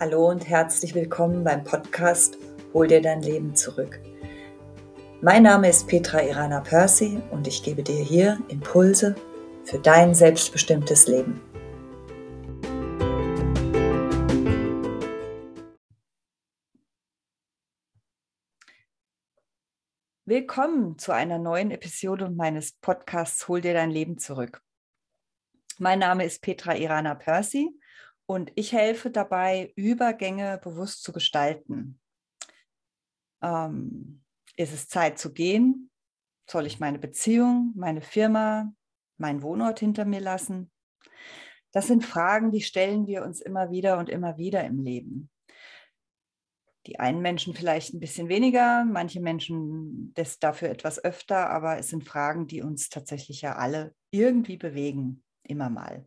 Hallo und herzlich willkommen beim Podcast Hol dir dein Leben zurück. Mein Name ist Petra Irana Percy und ich gebe dir hier Impulse für dein selbstbestimmtes Leben. Willkommen zu einer neuen Episode meines Podcasts Hol dir dein Leben zurück. Mein Name ist Petra Irana Percy und ich helfe dabei, Übergänge bewusst zu gestalten. Ähm, ist es Zeit zu gehen? Soll ich meine Beziehung, meine Firma, meinen Wohnort hinter mir lassen? Das sind Fragen, die stellen wir uns immer wieder und immer wieder im Leben. Die einen Menschen vielleicht ein bisschen weniger, manche Menschen das dafür etwas öfter, aber es sind Fragen, die uns tatsächlich ja alle irgendwie bewegen, immer mal.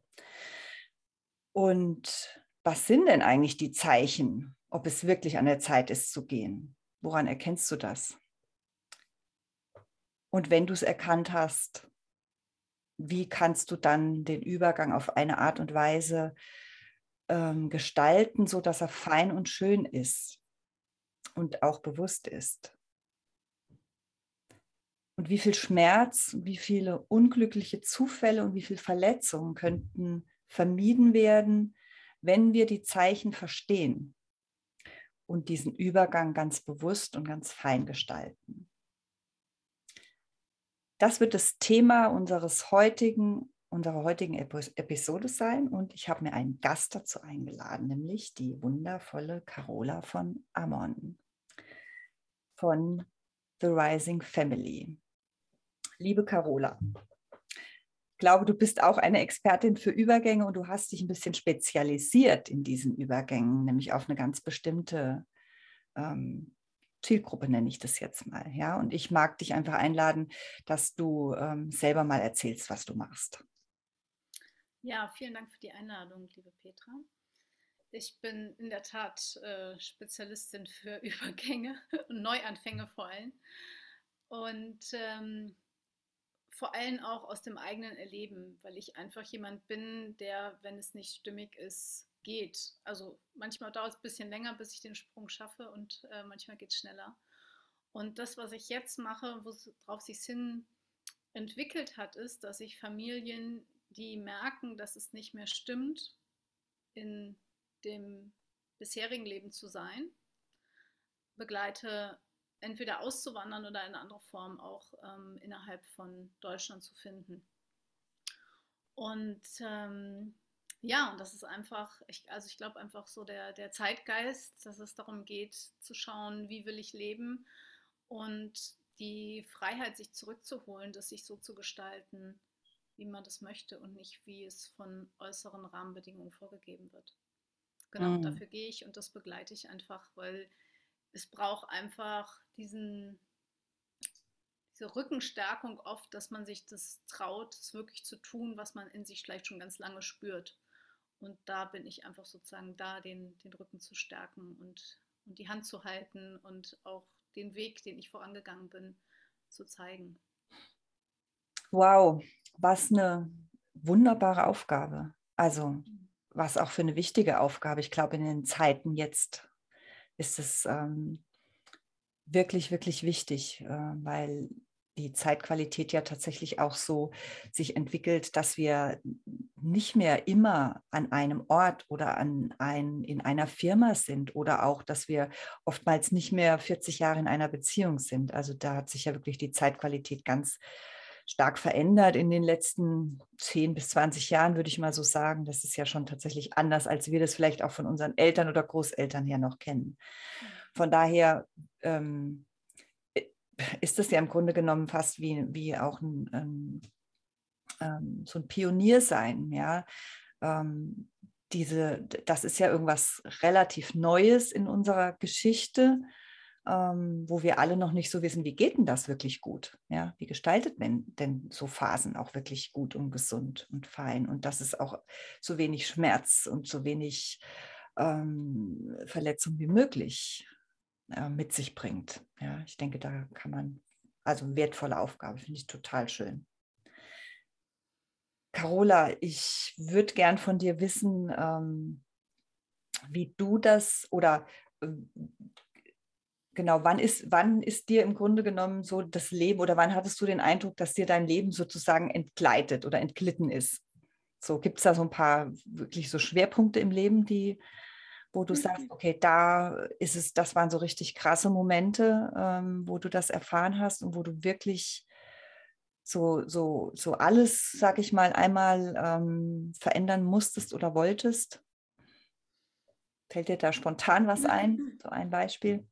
Und was sind denn eigentlich die Zeichen, ob es wirklich an der Zeit ist zu gehen? Woran erkennst du das? Und wenn du es erkannt hast, wie kannst du dann den Übergang auf eine Art und Weise ähm, gestalten, sodass er fein und schön ist und auch bewusst ist? Und wie viel Schmerz, wie viele unglückliche Zufälle und wie viele Verletzungen könnten vermieden werden, wenn wir die Zeichen verstehen und diesen Übergang ganz bewusst und ganz fein gestalten. Das wird das Thema unseres heutigen, unserer heutigen Episode sein und ich habe mir einen Gast dazu eingeladen, nämlich die wundervolle Carola von Amon von The Rising Family. Liebe Carola, glaube, du bist auch eine Expertin für Übergänge und du hast dich ein bisschen spezialisiert in diesen Übergängen, nämlich auf eine ganz bestimmte ähm, Zielgruppe, nenne ich das jetzt mal. Ja? Und ich mag dich einfach einladen, dass du ähm, selber mal erzählst, was du machst. Ja, vielen Dank für die Einladung, liebe Petra. Ich bin in der Tat äh, Spezialistin für Übergänge und Neuanfänge vor allem. Und ähm, vor allem auch aus dem eigenen Erleben, weil ich einfach jemand bin, der, wenn es nicht stimmig ist, geht. Also manchmal dauert es ein bisschen länger, bis ich den Sprung schaffe und äh, manchmal geht es schneller. Und das, was ich jetzt mache, worauf sich hin entwickelt hat, ist, dass ich Familien, die merken, dass es nicht mehr stimmt, in dem bisherigen Leben zu sein, begleite entweder auszuwandern oder in andere Form auch ähm, innerhalb von Deutschland zu finden. Und ähm, ja, und das ist einfach, ich, also ich glaube einfach so der, der Zeitgeist, dass es darum geht zu schauen, wie will ich leben und die Freiheit, sich zurückzuholen, das sich so zu gestalten, wie man das möchte und nicht, wie es von äußeren Rahmenbedingungen vorgegeben wird. Genau, mhm. dafür gehe ich und das begleite ich einfach, weil es braucht einfach diesen, diese Rückenstärkung oft, dass man sich das traut, es wirklich zu tun, was man in sich vielleicht schon ganz lange spürt. Und da bin ich einfach sozusagen da, den, den Rücken zu stärken und, und die Hand zu halten und auch den Weg, den ich vorangegangen bin, zu zeigen. Wow, was eine wunderbare Aufgabe. Also, was auch für eine wichtige Aufgabe. Ich glaube, in den Zeiten jetzt ist es ähm, wirklich, wirklich wichtig, äh, weil die Zeitqualität ja tatsächlich auch so sich entwickelt, dass wir nicht mehr immer an einem Ort oder an ein, in einer Firma sind oder auch, dass wir oftmals nicht mehr 40 Jahre in einer Beziehung sind. Also da hat sich ja wirklich die Zeitqualität ganz stark verändert in den letzten 10 bis 20 Jahren, würde ich mal so sagen. Das ist ja schon tatsächlich anders, als wir das vielleicht auch von unseren Eltern oder Großeltern her noch kennen. Von daher ähm, ist das ja im Grunde genommen fast wie, wie auch ein, ähm, ähm, so ein Pionier sein, ja. Ähm, diese, das ist ja irgendwas relativ Neues in unserer Geschichte ähm, wo wir alle noch nicht so wissen, wie geht denn das wirklich gut? Ja, wie gestaltet man denn so Phasen auch wirklich gut und gesund und fein? Und dass es auch so wenig Schmerz und so wenig ähm, Verletzung wie möglich äh, mit sich bringt. Ja, ich denke, da kann man, also wertvolle Aufgabe, finde ich total schön. Carola, ich würde gern von dir wissen, ähm, wie du das oder äh, genau, wann ist, wann ist dir im Grunde genommen so das Leben oder wann hattest du den Eindruck, dass dir dein Leben sozusagen entgleitet oder entglitten ist? So gibt es da so ein paar wirklich so Schwerpunkte im Leben, die, wo du mhm. sagst, okay, da ist es, das waren so richtig krasse Momente, ähm, wo du das erfahren hast und wo du wirklich so, so, so alles, sag ich mal, einmal ähm, verändern musstest oder wolltest? Fällt dir da spontan was ein? So ein Beispiel?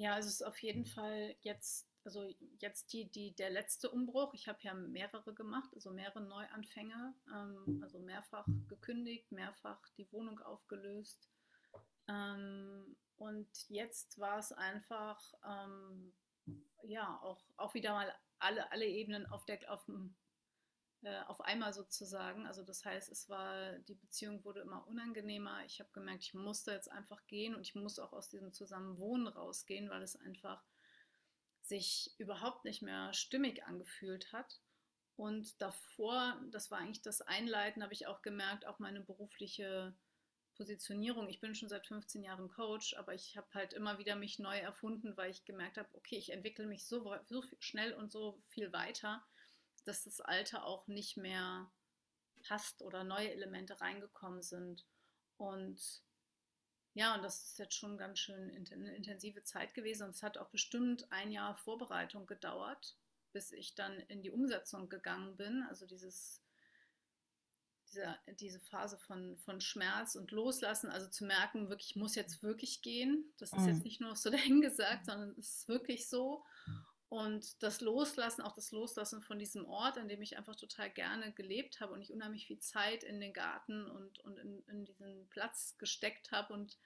Ja, also es ist auf jeden Fall jetzt, also jetzt die, die, der letzte Umbruch. Ich habe ja mehrere gemacht, also mehrere Neuanfänge, ähm, also mehrfach gekündigt, mehrfach die Wohnung aufgelöst. Ähm, und jetzt war es einfach, ähm, ja, auch, auch wieder mal alle, alle Ebenen auf, der, auf dem äh, auf einmal sozusagen. Also das heißt, es war, die Beziehung wurde immer unangenehmer. Ich habe gemerkt, ich musste jetzt einfach gehen und ich muss auch aus diesem Zusammenwohnen rausgehen, weil es einfach sich überhaupt nicht mehr stimmig angefühlt hat. Und davor, das war eigentlich das Einleiten, habe ich auch gemerkt, auch meine berufliche Positionierung. Ich bin schon seit 15 Jahren Coach, aber ich habe halt immer wieder mich neu erfunden, weil ich gemerkt habe, okay, ich entwickle mich so, so schnell und so viel weiter dass das Alte auch nicht mehr passt oder neue Elemente reingekommen sind. Und ja, und das ist jetzt schon ganz schön eine intensive Zeit gewesen. Und es hat auch bestimmt ein Jahr Vorbereitung gedauert, bis ich dann in die Umsetzung gegangen bin. Also dieses, diese, diese Phase von, von Schmerz und Loslassen, also zu merken, wirklich, ich muss jetzt wirklich gehen. Das ist mhm. jetzt nicht nur so dahingesagt, sondern es ist wirklich so. Und das Loslassen, auch das Loslassen von diesem Ort, an dem ich einfach total gerne gelebt habe und ich unheimlich viel Zeit in den Garten und, und in, in diesen Platz gesteckt habe und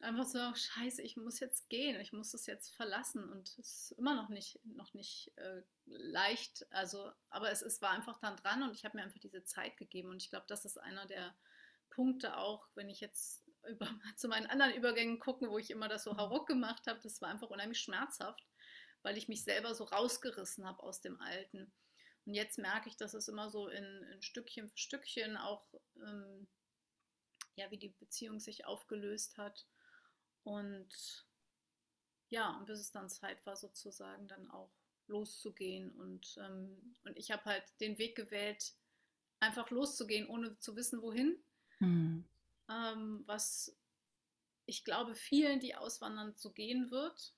einfach so, scheiße, ich muss jetzt gehen, ich muss das jetzt verlassen. Und es ist immer noch nicht, noch nicht äh, leicht, also, aber es, es war einfach dann dran und ich habe mir einfach diese Zeit gegeben. Und ich glaube, das ist einer der Punkte auch, wenn ich jetzt über, zu meinen anderen Übergängen gucke, wo ich immer das so hauruck gemacht habe, das war einfach unheimlich schmerzhaft weil ich mich selber so rausgerissen habe aus dem Alten. Und jetzt merke ich, dass es immer so in, in Stückchen für Stückchen auch, ähm, ja, wie die Beziehung sich aufgelöst hat. Und ja, und bis es dann Zeit war, sozusagen dann auch loszugehen. Und, ähm, und ich habe halt den Weg gewählt, einfach loszugehen, ohne zu wissen, wohin. Mhm. Ähm, was ich glaube, vielen, die auswandern, so gehen wird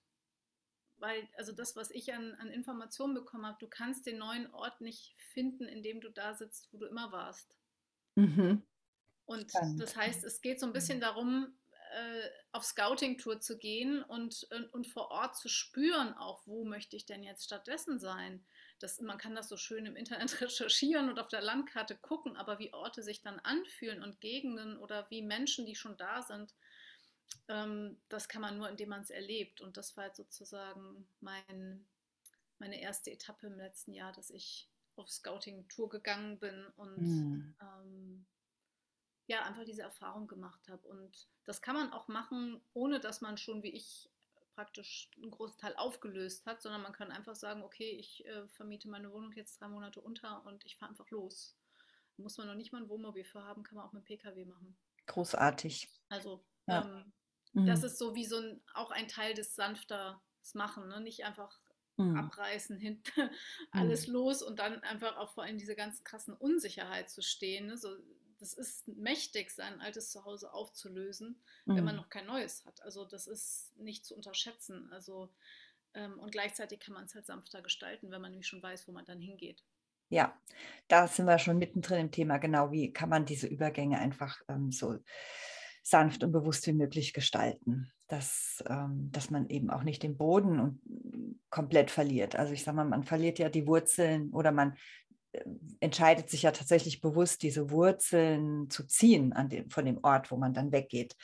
weil, also das, was ich an, an Informationen bekommen habe, du kannst den neuen Ort nicht finden, in dem du da sitzt, wo du immer warst. Mhm. Und Spannend. das heißt, es geht so ein bisschen darum, äh, auf Scouting-Tour zu gehen und, und, und, vor Ort zu spüren, auch wo möchte ich denn jetzt stattdessen sein. Das, man kann das so schön im Internet recherchieren und auf der Landkarte gucken, aber wie Orte sich dann anfühlen und Gegenden oder wie Menschen, die schon da sind, ähm, das kann man nur, indem man es erlebt. Und das war halt sozusagen mein, meine erste Etappe im letzten Jahr, dass ich auf Scouting-Tour gegangen bin und mhm. ähm, ja, einfach diese Erfahrung gemacht habe. Und das kann man auch machen, ohne dass man schon wie ich praktisch einen großen Teil aufgelöst hat, sondern man kann einfach sagen, okay, ich äh, vermiete meine Wohnung jetzt drei Monate unter und ich fahre einfach los. Da muss man noch nicht mal ein Wohnmobil für haben, kann man auch mit Pkw machen. Großartig. Also ja. ähm, Mhm. Das ist so wie so ein, auch ein Teil des sanfteres Machen, ne? nicht einfach mhm. abreißen, hinten alles mhm. los und dann einfach auch vor allem diese ganz krassen Unsicherheit zu stehen. Ne? So, das ist mächtig, sein altes Zuhause aufzulösen, wenn man mhm. noch kein neues hat. Also das ist nicht zu unterschätzen. Also ähm, und gleichzeitig kann man es halt sanfter gestalten, wenn man nämlich schon weiß, wo man dann hingeht. Ja, da sind wir schon mittendrin im Thema. Genau, wie kann man diese Übergänge einfach ähm, so sanft und bewusst wie möglich gestalten, dass, ähm, dass man eben auch nicht den Boden und, komplett verliert. Also ich sage mal, man verliert ja die Wurzeln oder man entscheidet sich ja tatsächlich bewusst, diese Wurzeln zu ziehen dem, von dem Ort, wo man dann weggeht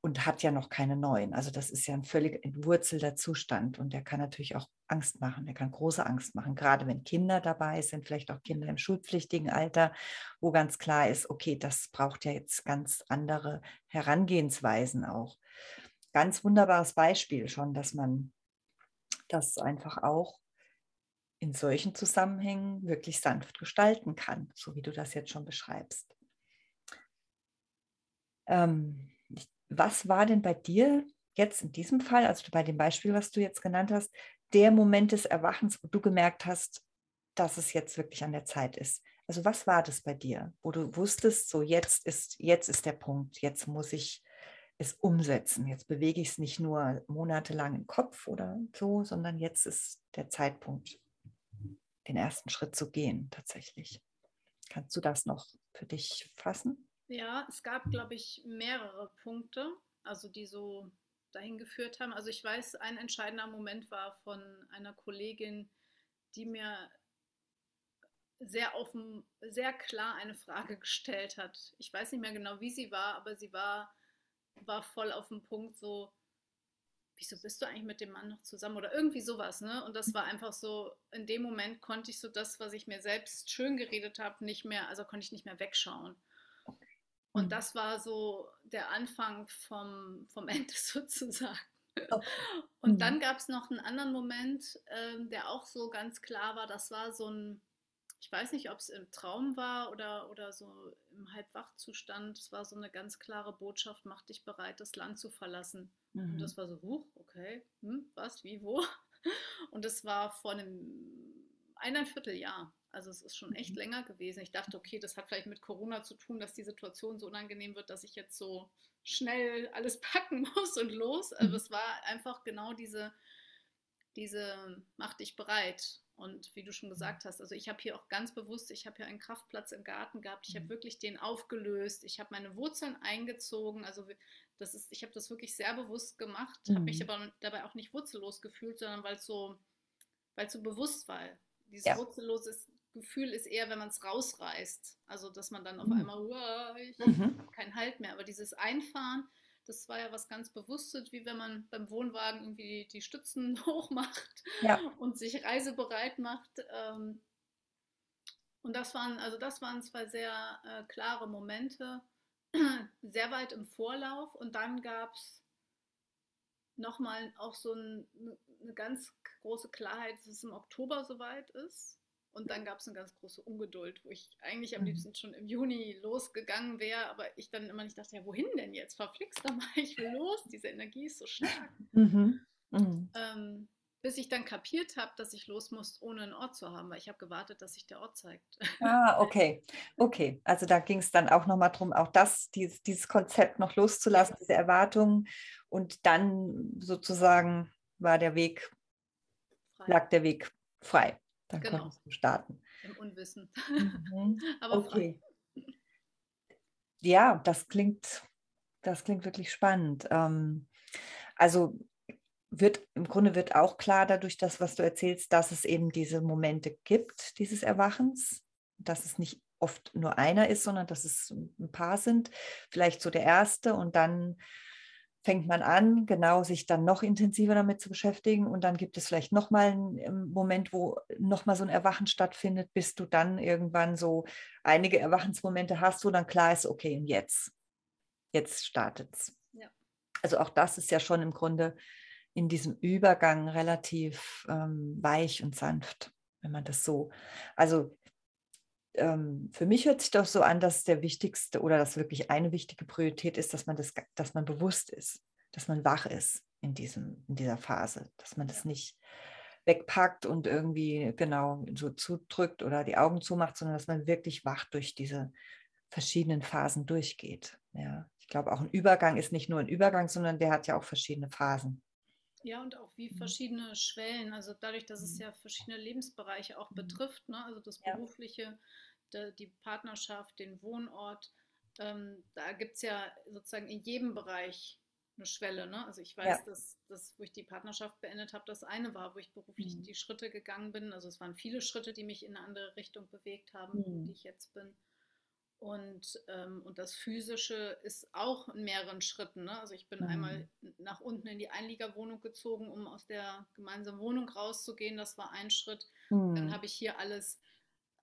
und hat ja noch keine neuen. Also das ist ja ein völlig entwurzelter Zustand und der kann natürlich auch Angst machen, der kann große Angst machen, gerade wenn Kinder dabei sind, vielleicht auch Kinder im schulpflichtigen Alter, wo ganz klar ist, okay, das braucht ja jetzt ganz andere Herangehensweisen auch. Ganz wunderbares Beispiel schon, dass man das einfach auch in solchen Zusammenhängen wirklich sanft gestalten kann, so wie du das jetzt schon beschreibst. Ähm, was war denn bei dir jetzt in diesem Fall, also bei dem Beispiel, was du jetzt genannt hast, der Moment des Erwachens, wo du gemerkt hast, dass es jetzt wirklich an der Zeit ist? Also was war das bei dir, wo du wusstest, so jetzt ist, jetzt ist der Punkt, jetzt muss ich es umsetzen. Jetzt bewege ich es nicht nur monatelang im Kopf oder so, sondern jetzt ist der Zeitpunkt, den ersten Schritt zu gehen tatsächlich. Kannst du das noch für dich fassen? Ja, es gab, glaube ich, mehrere Punkte, also die so dahin geführt haben. Also ich weiß, ein entscheidender Moment war von einer Kollegin, die mir sehr offen, sehr klar eine Frage gestellt hat. Ich weiß nicht mehr genau, wie sie war, aber sie war, war voll auf dem Punkt so, wieso bist du eigentlich mit dem Mann noch zusammen oder irgendwie sowas, ne? Und das war einfach so, in dem Moment konnte ich so das, was ich mir selbst schön geredet habe, nicht mehr, also konnte ich nicht mehr wegschauen. Und mhm. das war so der Anfang vom, vom Ende sozusagen. Okay. Und mhm. dann gab es noch einen anderen Moment, ähm, der auch so ganz klar war. Das war so ein, ich weiß nicht, ob es im Traum war oder, oder so im Halbwachzustand. Es war so eine ganz klare Botschaft, mach dich bereit, das Land zu verlassen. Mhm. Und das war so, huch, okay, hm, was, wie, wo? Und das war vor einem eineinviertel Jahr. Also es ist schon echt mhm. länger gewesen. Ich dachte, okay, das hat vielleicht mit Corona zu tun, dass die Situation so unangenehm wird, dass ich jetzt so schnell alles packen muss und los. Also mhm. es war einfach genau diese, diese, mach dich bereit. Und wie du schon gesagt hast, also ich habe hier auch ganz bewusst, ich habe hier einen Kraftplatz im Garten gehabt, ich habe mhm. wirklich den aufgelöst, ich habe meine Wurzeln eingezogen, also das ist, ich habe das wirklich sehr bewusst gemacht, mhm. habe mich aber dabei auch nicht wurzellos gefühlt, sondern weil es so, weil so bewusst war. Dieses ja. wurzellose Gefühl ist eher, wenn man es rausreißt, also dass man dann auf mhm. einmal, ich mhm. keinen Halt mehr, aber dieses Einfahren, das war ja was ganz Bewusstes, wie wenn man beim Wohnwagen irgendwie die Stützen hochmacht ja. und sich reisebereit macht. Ähm, und das waren, also das waren zwei sehr äh, klare Momente, sehr weit im Vorlauf. Und dann gab es nochmal auch so ein, eine ganz große Klarheit, dass es im Oktober soweit ist. Und dann gab es eine ganz große Ungeduld, wo ich eigentlich am mhm. liebsten schon im Juni losgegangen wäre, aber ich dann immer nicht dachte, ja, wohin denn jetzt? Verflixt doch mal, ich will los, diese Energie ist so stark. Mhm. Mhm. Ähm, bis ich dann kapiert habe, dass ich los muss, ohne einen Ort zu haben, weil ich habe gewartet, dass sich der Ort zeigt. Ah, okay. Okay. Also da ging es dann auch nochmal darum, auch das, dieses, dieses Konzept noch loszulassen, diese Erwartungen. Und dann sozusagen war der Weg, frei. lag der Weg frei. Dann genau. konntest du starten. Im Unwissen. Mhm. Aber okay. Ja, das klingt, das klingt wirklich spannend. Ähm, also wird im Grunde wird auch klar dadurch, das, was du erzählst, dass es eben diese Momente gibt, dieses Erwachens, dass es nicht oft nur einer ist, sondern dass es ein paar sind. Vielleicht so der erste und dann fängt man an, genau sich dann noch intensiver damit zu beschäftigen und dann gibt es vielleicht nochmal einen ähm, Moment, wo nochmal so ein Erwachen stattfindet, bis du dann irgendwann so einige Erwachensmomente hast, wo dann klar ist, okay, und jetzt, jetzt startet es. Ja. Also auch das ist ja schon im Grunde in diesem Übergang relativ ähm, weich und sanft, wenn man das so, also ähm, für mich hört sich doch so an, dass der wichtigste oder das wirklich eine wichtige Priorität ist, dass man das, dass man bewusst ist, dass man wach ist in diesem, in dieser Phase, dass man das nicht wegpackt und irgendwie genau so zudrückt oder die Augen zumacht, sondern dass man wirklich wach durch diese verschiedenen Phasen durchgeht. Ja, ich glaube, auch ein Übergang ist nicht nur ein Übergang, sondern der hat ja auch verschiedene Phasen. Ja, und auch wie mhm. verschiedene Schwellen, also dadurch, dass es mhm. ja verschiedene Lebensbereiche auch mhm. betrifft, ne? also das Berufliche, de, die Partnerschaft, den Wohnort, ähm, da gibt es ja sozusagen in jedem Bereich eine Schwelle. Ne? Also ich weiß, ja. dass das, wo ich die Partnerschaft beendet habe, das eine war, wo ich beruflich mhm. die Schritte gegangen bin. Also es waren viele Schritte, die mich in eine andere Richtung bewegt haben, mhm. die ich jetzt bin. Und, ähm, und das Physische ist auch in mehreren Schritten. Ne? Also ich bin mhm. einmal nach unten in die Einliegerwohnung gezogen, um aus der gemeinsamen Wohnung rauszugehen. Das war ein Schritt. Mhm. Dann habe ich hier alles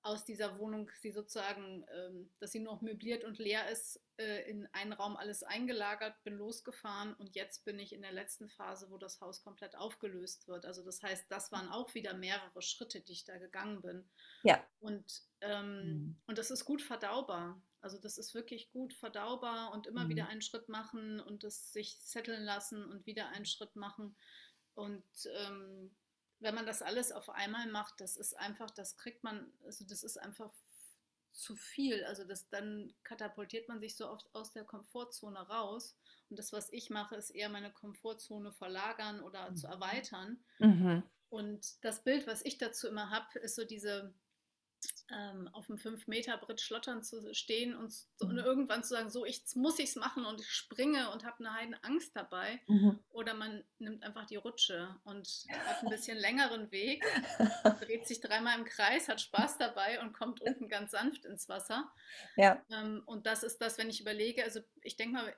aus dieser Wohnung, sie sozusagen, ähm, dass sie noch möbliert und leer ist, äh, in einen Raum alles eingelagert, bin losgefahren und jetzt bin ich in der letzten Phase, wo das Haus komplett aufgelöst wird. Also das heißt, das waren auch wieder mehrere Schritte, die ich da gegangen bin. Ja. Und, ähm, mhm. und das ist gut verdaubar. Also das ist wirklich gut verdaubar und immer mhm. wieder einen Schritt machen und es sich setteln lassen und wieder einen Schritt machen. Und ähm, wenn man das alles auf einmal macht, das ist einfach, das kriegt man, also das ist einfach zu viel. Also das, dann katapultiert man sich so oft aus der Komfortzone raus. Und das, was ich mache, ist eher meine Komfortzone verlagern oder mhm. zu erweitern. Mhm. Und das Bild, was ich dazu immer habe, ist so diese ähm, auf dem 5-Meter-Brett schlottern zu stehen und, so, und, mhm. irgendwann zu sagen, so, ich, muss ich es machen und ich springe und habe eine heiden Angst dabei. Mhm. Oder man nimmt einfach die Rutsche und hat einen bisschen längeren Weg, dreht sich dreimal im Kreis, hat Spaß dabei und kommt unten ganz sanft ins Wasser. Ja. Ähm, und das ist das, wenn ich überlege, also ich denke mal,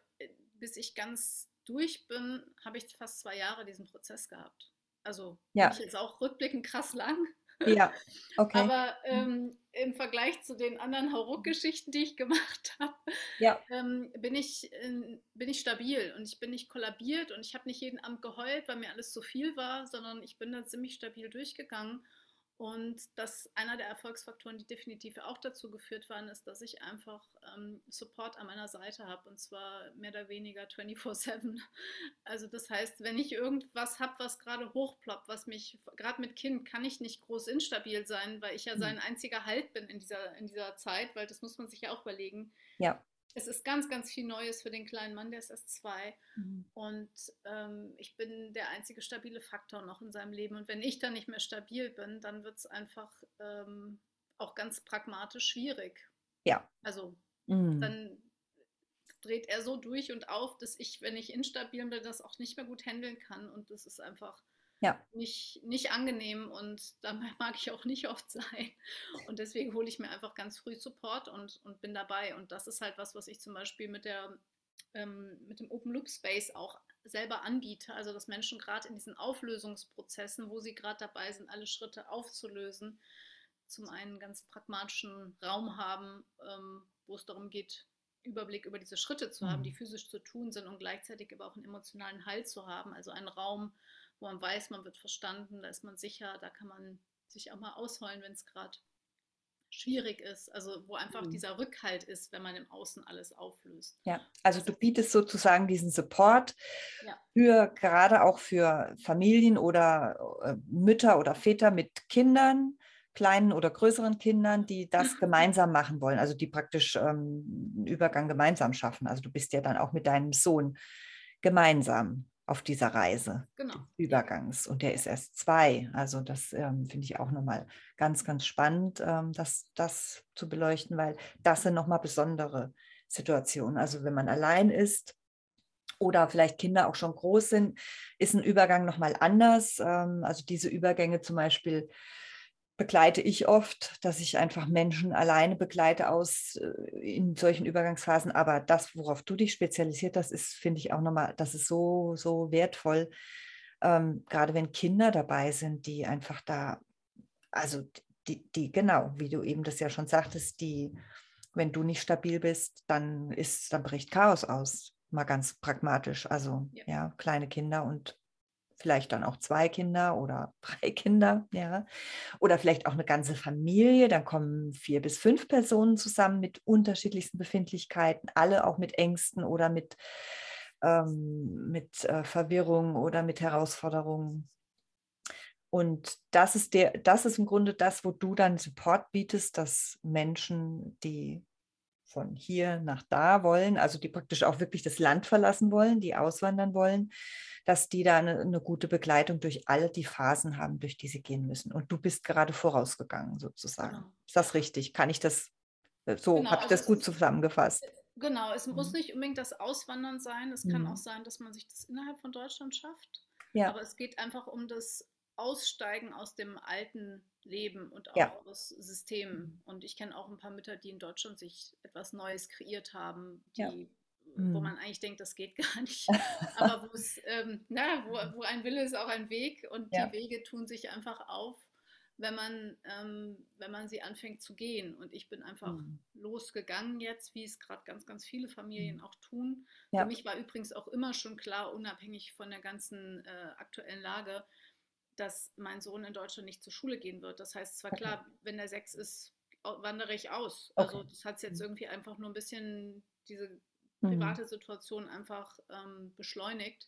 bis ich ganz durch bin, habe ich fast zwei Jahre diesen Prozess gehabt. Also ja. ich jetzt auch rückblickend krass lang. Ja, okay. Aber ähm, im Vergleich zu den anderen Hauruck-Geschichten, die ich gemacht habe, ja. ähm, bin, ich, äh, bin ich stabil und ich bin nicht kollabiert und ich habe nicht jeden Abend geheult, weil mir alles zu viel war, sondern ich bin da ziemlich stabil durchgegangen und das einer der Erfolgsfaktoren, die definitiv auch dazu geführt waren, ist, dass ich einfach ähm, Support an meiner Seite habe und zwar mehr oder weniger 24/7. Also das heißt, wenn ich irgendwas habe, was gerade hochploppt, was mich gerade mit Kind kann ich nicht groß instabil sein, weil ich ja hm. sein einziger Halt bin in dieser in dieser Zeit, weil das muss man sich ja auch überlegen. Ja es ist ganz, ganz viel Neues für den kleinen Mann, der ist erst zwei. Mhm. Und ähm, ich bin der einzige stabile Faktor noch in seinem Leben. Und wenn ich dann nicht mehr stabil bin, dann wird es einfach ähm, auch ganz pragmatisch schwierig. Ja. Also mhm. dann dreht er so durch und auf, dass ich, wenn ich instabil bin, das auch nicht mehr gut handeln kann. Und das ist einfach ja. nicht, nicht angenehm und da mag ich auch nicht oft sein. Und deswegen hole ich mir einfach ganz früh Support und, und bin dabei. Und das ist halt was, was ich zum Beispiel mit, der, ähm, mit dem Open Loop Space auch selber anbiete. Also dass Menschen gerade in diesen Auflösungsprozessen, wo sie gerade dabei sind, alle Schritte aufzulösen, zum einen ganz pragmatischen Raum haben, ähm, wo es darum geht, Überblick über diese Schritte zu haben, die mhm. physisch zu tun sind und gleichzeitig aber auch einen emotionalen Halt zu haben. Also einen Raum, wo man weiß, man wird verstanden, da ist man sicher, da kann man sich auch mal ausheulen, wenn es gerade schwierig ist, also wo einfach mhm. dieser Rückhalt ist, wenn man im Außen alles auflöst. Ja, also du bietest sozusagen diesen Support ja. für gerade auch für Familien oder äh, Mütter oder Väter mit Kindern, kleinen oder größeren Kindern, die das gemeinsam machen wollen, also die praktisch ähm, Übergang gemeinsam schaffen. Also du bist ja dann auch mit deinem Sohn gemeinsam auf dieser Reise genau. Übergangs. Und der ist erst zwei. Also das ähm, finde ich auch nochmal ganz, ganz spannend, ähm, das, das zu beleuchten, weil das sind nochmal besondere Situationen. Also wenn man allein ist oder vielleicht Kinder auch schon groß sind, ist ein Übergang nochmal anders. Ähm, also diese Übergänge zum Beispiel begleite ich oft, dass ich einfach Menschen alleine begleite aus äh, in solchen Übergangsphasen. Aber das, worauf du dich spezialisiert hast, ist, finde ich auch nochmal, das ist so, so wertvoll. Ähm, gerade wenn Kinder dabei sind, die einfach da, also die, die, genau, wie du eben das ja schon sagtest, die, wenn du nicht stabil bist, dann ist, dann bricht Chaos aus. Mal ganz pragmatisch. Also ja, ja kleine Kinder und vielleicht dann auch zwei Kinder oder drei Kinder, ja, oder vielleicht auch eine ganze Familie, dann kommen vier bis fünf Personen zusammen mit unterschiedlichsten Befindlichkeiten, alle auch mit Ängsten oder mit, ähm, mit äh, Verwirrung oder mit Herausforderungen. Und das ist der, das ist im Grunde das, wo du dann Support bietest, dass Menschen, die von hier nach da wollen, also die praktisch auch wirklich das Land verlassen wollen, die auswandern wollen, dass die da eine, eine, gute Begleitung durch alle die Phasen haben, durch die sie gehen müssen. Und du bist gerade vorausgegangen sozusagen. Genau. Ist das richtig? Kann ich das, äh, so genau, habe ich also das gut zusammengefasst? Äh, genau, es mhm. muss nicht unbedingt das Auswandern sein. Es kann mhm. auch sein, dass man sich das innerhalb von Deutschland schafft. Ja. Aber es geht einfach um das Aussteigen aus dem alten Leben und auch ja. aus Systemen. Und ich kenne auch ein paar Mütter, die in Deutschland sich etwas Neues kreiert haben, die ja wo mhm. man eigentlich denkt, das geht gar nicht. Aber ähm, na, wo, wo ein Wille ist auch ein Weg und ja. die Wege tun sich einfach auf, wenn man, ähm, wenn man sie anfängt zu gehen. Und ich bin einfach mhm. losgegangen jetzt, wie es gerade ganz, ganz viele Familien mhm. auch tun. Ja. Für mich war übrigens auch immer schon klar, unabhängig von der ganzen äh, aktuellen Lage, dass mein Sohn in Deutschland nicht zur Schule gehen wird. Das heißt zwar okay. klar, wenn er sechs ist, wandere ich aus. Also okay. das hat es jetzt mhm. irgendwie einfach nur ein bisschen diese mhm. private mhm. Situation einfach ähm, beschleunigt.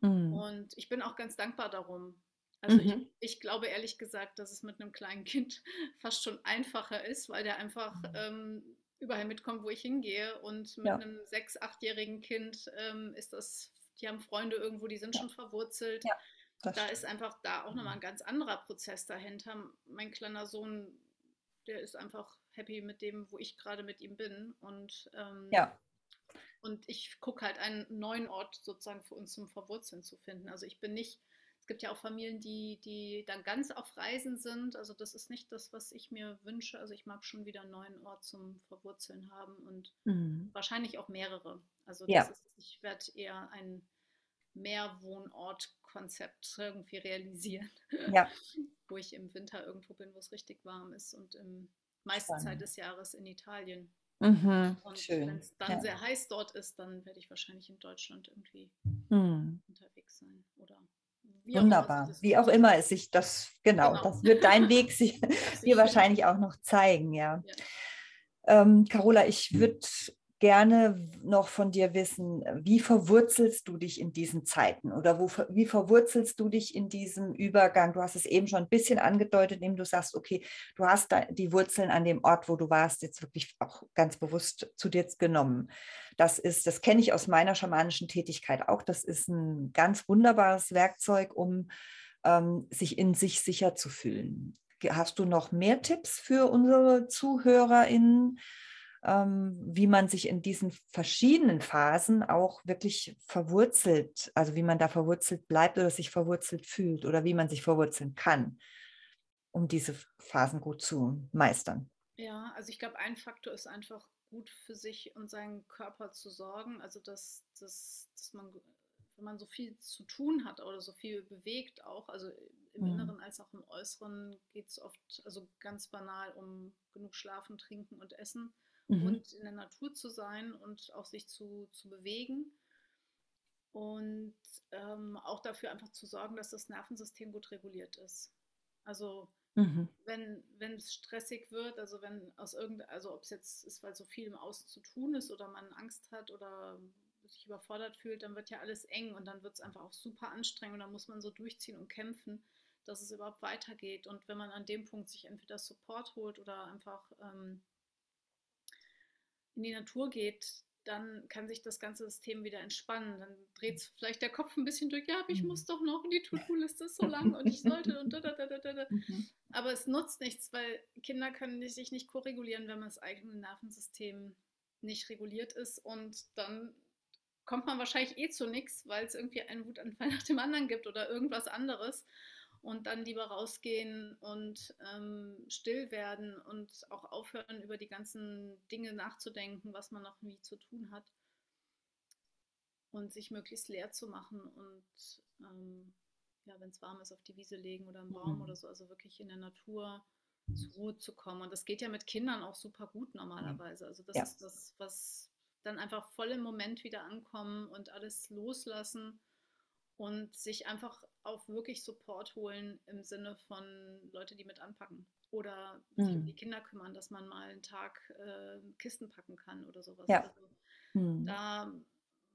Mhm. Und ich bin auch ganz dankbar darum. Also mhm. ich, ich, glaube ehrlich gesagt, dass es mit einem kleinen Kind fast schon einfacher ist, weil der einfach mhm. ähm, überall mitkommt, wo ich hingehe. Und mit ja. einem sechs-, achtjährigen Kind ähm, ist das, die haben Freunde irgendwo, die sind ja. schon verwurzelt. Ja, da ist einfach da auch nochmal ein ganz anderer Prozess dahinter. Mein kleiner Sohn, der ist einfach happy mit dem, wo ich gerade mit ihm bin. Und ähm, ja. Und ich gucke halt einen neuen Ort sozusagen für uns zum Verwurzeln zu finden. Also ich bin nicht es gibt ja auch Familien, die, die dann ganz auf Reisen sind. Also das ist nicht das, was ich mir wünsche. Also ich mag schon wieder einen neuen Ort zum Verwurzeln haben und mhm. wahrscheinlich auch mehrere. Also ja. ist, ich werde eher ein Mehrwohnort-Konzept irgendwie realisieren. Ja. wo ich im Winter irgendwo bin, wo es richtig warm ist und im meiste Spannend. Zeit des Jahres in Italien. Mhm, und wenn es dann ja. sehr heiß dort ist, dann werde ich wahrscheinlich in Deutschland irgendwie mhm. unterwegs sein. Oder wie Wunderbar. Auch Wie auch immer es sich das, genau, genau. das wird dein Weg sich, dir wahrscheinlich auch noch zeigen, ja. ja. Ähm, Carola, ich würde gerne noch von dir wissen, wie verwurzelst du dich in diesen Zeiten oder wo, wie verwurzelst du dich in diesem Übergang? Du hast es eben schon ein bisschen angedeutet, indem du sagst, okay, du hast die Wurzeln an dem Ort, wo du warst, jetzt wirklich auch ganz bewusst zu dir genommen. Das ist, das kenne ich aus meiner schamanischen Tätigkeit auch. Das ist ein ganz wunderbares Werkzeug, um ähm, sich in sich sicher zu fühlen. Hast du noch mehr Tipps für unsere ZuhörerInnen? Ähm, wie man sich in diesen verschiedenen Phasen auch wirklich verwurzelt, also wie man da verwurzelt bleibt oder sich verwurzelt fühlt oder wie man sich verwurzeln kann, um diese Phasen gut zu meistern. Ja, also ich glaube, ein Faktor ist einfach gut für sich und seinen Körper zu sorgen. Also dass, dass, dass man, wenn man so viel zu tun hat oder so viel bewegt auch, also im mhm. Inneren als auch im Äußeren geht es oft, also ganz banal um genug Schlafen, Trinken und Essen mhm. und in der Natur zu sein und auch sich zu, zu bewegen. Und ähm, auch dafür einfach zu sorgen, dass das Nervensystem gut reguliert ist. Also mhm. wenn, wenn es stressig wird, also wenn aus irgendeinem, also ob es jetzt ist, weil so viel im Außen zu tun ist oder man Angst hat oder sich überfordert fühlt, dann wird ja alles eng und dann wird es einfach auch super anstrengend und dann muss man so durchziehen und kämpfen, dass es überhaupt weitergeht. Und wenn man an dem Punkt sich entweder Support holt oder einfach ähm, in die Natur geht, dann kann sich das ganze System wieder entspannen. Dann dreht es vielleicht der Kopf ein bisschen durch, ja, aber ich muss doch noch, und die To-Do-Liste ist so lang und ich sollte und da, da, da, da, da. Mhm. Aber es nutzt nichts, weil Kinder können sich nicht koregulieren, wenn man das eigene Nervensystem nicht reguliert ist und dann kommt man wahrscheinlich eh zu nichts, weil es irgendwie einen Wutanfall nach dem anderen gibt oder irgendwas anderes und dann lieber rausgehen und ähm, still werden und auch aufhören, über die ganzen Dinge nachzudenken, was man noch nie zu tun hat. Und sich möglichst leer zu machen und ähm, ja, wenn es warm ist, auf die Wiese legen oder im Baum mhm. oder so, also wirklich in der Natur zur Ruhe zu kommen. Und das geht ja mit Kindern auch super gut normalerweise. Also das ja. ist das, was dann einfach voll im Moment wieder ankommen und alles loslassen und sich einfach auf wirklich Support holen im Sinne von Leute, die mit anpacken oder sich mhm. um die Kinder kümmern, dass man mal einen Tag äh, Kisten packen kann oder sowas. Ja. Also, mhm. Da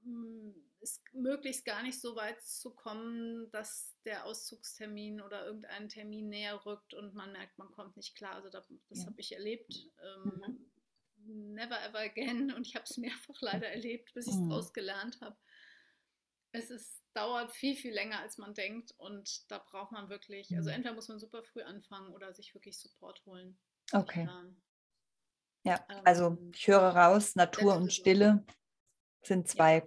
hm, ist möglichst gar nicht so weit zu kommen, dass der Auszugstermin oder irgendein Termin näher rückt und man merkt, man kommt nicht klar. Also das, das ja. habe ich erlebt. Ähm, mhm. Never ever again und ich habe es mehrfach leider erlebt, bis ich es mhm. draus gelernt habe. Es ist dauert viel, viel länger, als man denkt. Und da braucht man wirklich, also mhm. entweder muss man super früh anfangen oder sich wirklich Support holen. Okay. Ja, ähm, also ich höre raus, Natur und Stille sind zwei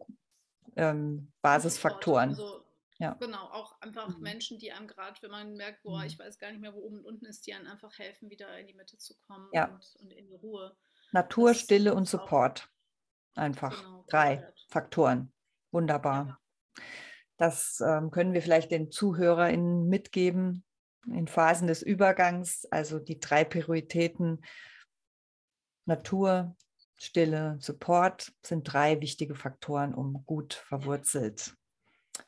ja. ähm, Basisfaktoren. Also, ja. Genau, auch einfach mhm. Menschen, die einem gerade, wenn man merkt, boah, mhm. ich weiß gar nicht mehr, wo oben und unten ist, die einem einfach helfen, wieder in die Mitte zu kommen ja. und, und, in die Ruhe. Natur, das Stille und Support. Einfach genau, drei Faktoren. Wunderbar. Das ähm, können wir vielleicht den ZuhörerInnen mitgeben in Phasen des Übergangs. Also die drei Prioritäten Natur, Stille, Support sind drei wichtige Faktoren, um gut verwurzelt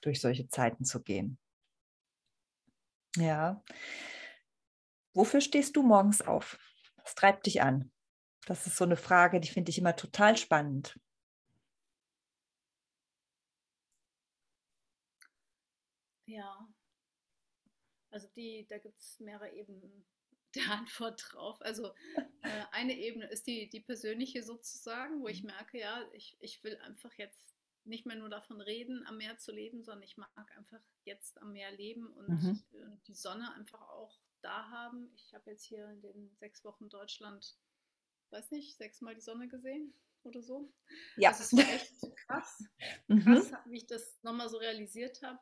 durch solche Zeiten zu gehen. Ja. Wofür stehst du morgens auf? Was treibt dich an? Das ist so eine Frage, die finde ich immer total spannend. Ja, also die, da gibt es mehrere Ebenen der Antwort drauf. Also äh, eine Ebene ist die, die persönliche sozusagen, wo ich mhm. merke, ja, ich, ich will einfach jetzt nicht mehr nur davon reden, am Meer zu leben, sondern ich mag einfach jetzt am Meer leben und mhm. die Sonne einfach auch da haben. Ich habe jetzt hier in den sechs Wochen Deutschland, weiß nicht, sechsmal die Sonne gesehen oder so. Ja. Das ist echt krass. Krass, mhm. wie ich das nochmal so realisiert habe.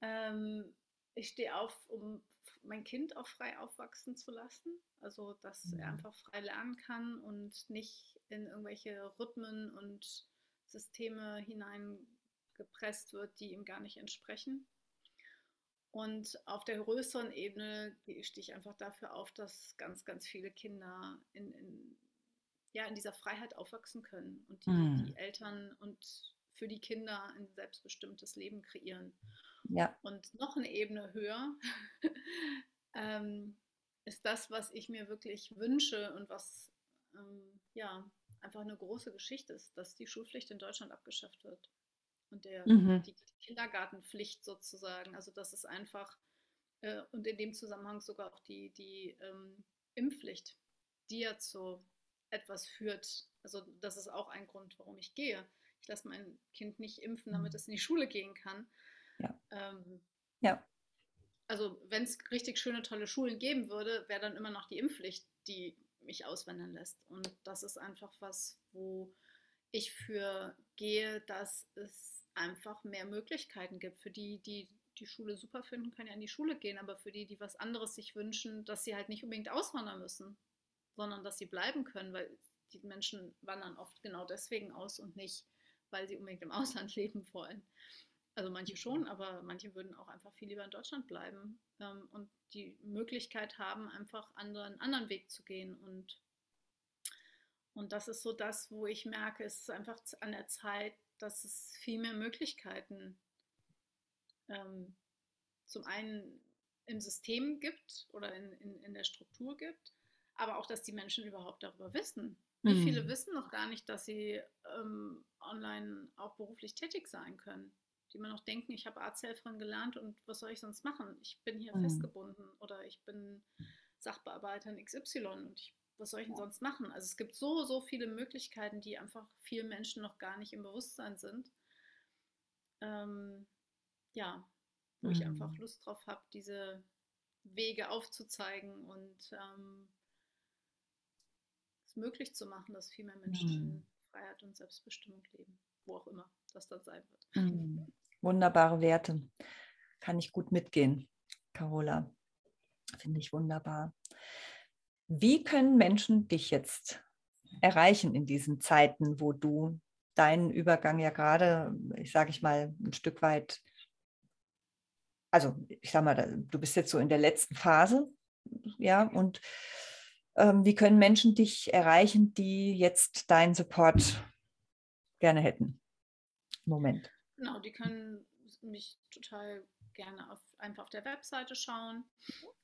Ähm, ich stehe auf, um mein Kind auch frei aufwachsen zu lassen. Also, dass mhm. er einfach frei lernen kann und nicht in irgendwelche Rhythmen und Systeme hineingepresst wird, die ihm gar nicht entsprechen. Und auf der größeren Ebene stehe ich einfach dafür auf, dass ganz, ganz viele Kinder in, in ja, in dieser Freiheit aufwachsen können und die, mm. die, Eltern und für die Kinder ein selbstbestimmtes Leben kreieren. Ja. Und noch eine Ebene höher ähm, ist das, was ich mir wirklich wünsche und was ähm, ja einfach eine große Geschichte ist, dass die Schulpflicht in Deutschland abgeschafft wird und der, mhm. die Kindergartenpflicht sozusagen. Also das ist einfach äh, und in dem Zusammenhang sogar auch die, die ähm, Impfpflicht, die ja zu etwas führt. Also das ist auch ein Grund, warum ich gehe. Ich lasse mein Kind nicht impfen, damit mhm. es in die Schule gehen kann. Ja. Ähm, ja. Also wenn es richtig schöne, tolle Schulen geben würde, wäre dann immer noch die Impfpflicht, die mich auswandern lässt. Und das ist einfach was, wo ich für gehe, dass es einfach mehr Möglichkeiten gibt. Für die, die die Schule super finden, können ja in die Schule gehen, aber für die, die was anderes sich wünschen, dass sie halt nicht unbedingt auswandern müssen, sondern dass sie bleiben können, weil die Menschen wandern oft genau deswegen aus und nicht, weil sie unbedingt im Ausland leben wollen. Also manche schon, aber manche würden auch einfach viel lieber in Deutschland bleiben ähm, und die Möglichkeit haben, einfach anderen anderen Weg zu gehen. Und, und das ist so das, wo ich merke, es ist einfach an der Zeit, dass es viel mehr Möglichkeiten ähm, zum einen im System gibt oder in, in, in der Struktur gibt, aber auch, dass die Menschen überhaupt darüber wissen. Wie mhm. viele wissen noch gar nicht, dass sie ähm, online auch beruflich tätig sein können? Die immer noch denken, ich habe Arzthelferin gelernt und was soll ich sonst machen? Ich bin hier mhm. festgebunden oder ich bin Sachbearbeiter in XY und ich, was soll ich denn sonst machen? Also es gibt so, so viele Möglichkeiten, die einfach vielen Menschen noch gar nicht im Bewusstsein sind. Ähm, ja, wo mhm. ich einfach mhm. Lust drauf habe, diese Wege aufzuzeigen und ähm, möglich zu machen, dass viel mehr Menschen mhm. in Freiheit und Selbstbestimmung leben, wo auch immer das dann sein wird. Mhm. Wunderbare Werte. Kann ich gut mitgehen, Carola. Finde ich wunderbar. Wie können Menschen dich jetzt erreichen in diesen Zeiten, wo du deinen Übergang ja gerade, ich sage ich mal, ein Stück weit, also ich sage mal, du bist jetzt so in der letzten Phase, ja, und ähm, wie können Menschen dich erreichen, die jetzt deinen Support gerne hätten? Moment. Genau, die können mich total gerne auf, einfach auf der Webseite schauen.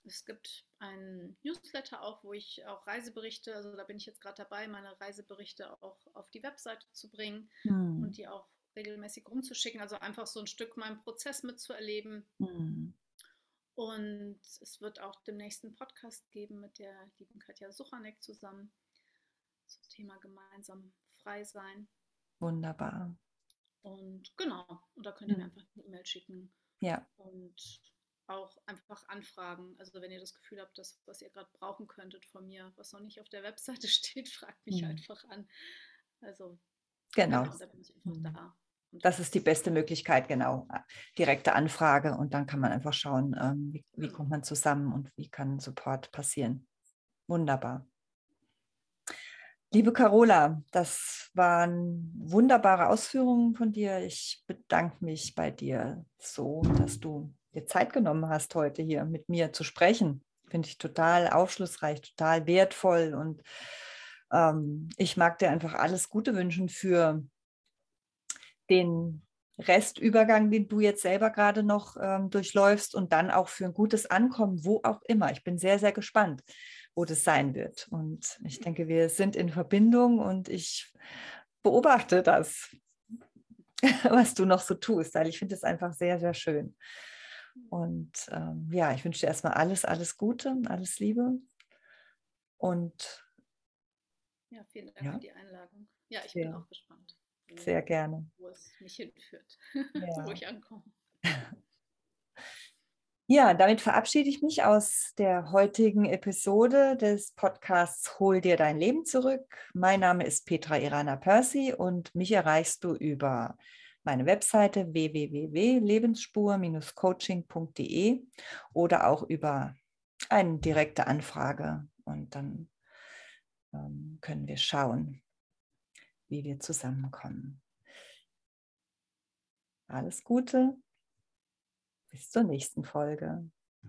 Es gibt einen Newsletter auch, wo ich auch Reiseberichte, also da bin ich jetzt gerade dabei, meine Reiseberichte auch auf die Webseite zu bringen hm. und die auch regelmäßig rumzuschicken. Also einfach so ein Stück meinen Prozess mitzuerleben. Hm. Und es wird auch demnächst einen Podcast geben mit der lieben Katja Suchanek zusammen zum Thema gemeinsam frei sein. Wunderbar. Und genau, und da könnt ihr mir einfach eine E-Mail schicken. Ja. Und auch einfach anfragen. Also wenn ihr das Gefühl habt, dass was ihr gerade brauchen könntet von mir, was noch nicht auf der Webseite steht, fragt mich mhm. einfach an. Also genau. genau da bin ich einfach mhm. da. Das ist die beste Möglichkeit, genau. Direkte Anfrage und dann kann man einfach schauen, ähm, wie, wie kommt man zusammen und wie kann Support passieren. Wunderbar. Liebe Carola, das waren wunderbare Ausführungen von dir. Ich bedanke mich bei dir so, dass du dir Zeit genommen hast, heute hier mit mir zu sprechen. Finde ich total aufschlussreich, total wertvoll und ähm, ich mag dir einfach alles Gute wünschen für den Restübergang, den du jetzt selber gerade noch ähm, durchläufst und dann auch für ein gutes Ankommen, wo auch immer. Ich bin sehr, sehr gespannt, wo das sein wird. Und ich denke, wir sind in Verbindung und ich beobachte das, was du noch so tust, weil ich finde es einfach sehr, sehr schön. Und ähm, ja, ich wünsche dir erstmal alles, alles Gute, alles Liebe. Und ja, vielen Dank ja. für die Einladung. Ja, ich sehr, bin auch gespannt. Sehr gerne. Wo es mich hinführt, ja. wo ich ankomme. Ja, damit verabschiede ich mich aus der heutigen Episode des Podcasts Hol dir dein Leben zurück. Mein Name ist Petra Irana Percy und mich erreichst du über meine Webseite www.lebensspur-coaching.de oder auch über eine direkte Anfrage und dann ähm, können wir schauen, wie wir zusammenkommen. Alles Gute, bis zur nächsten Folge.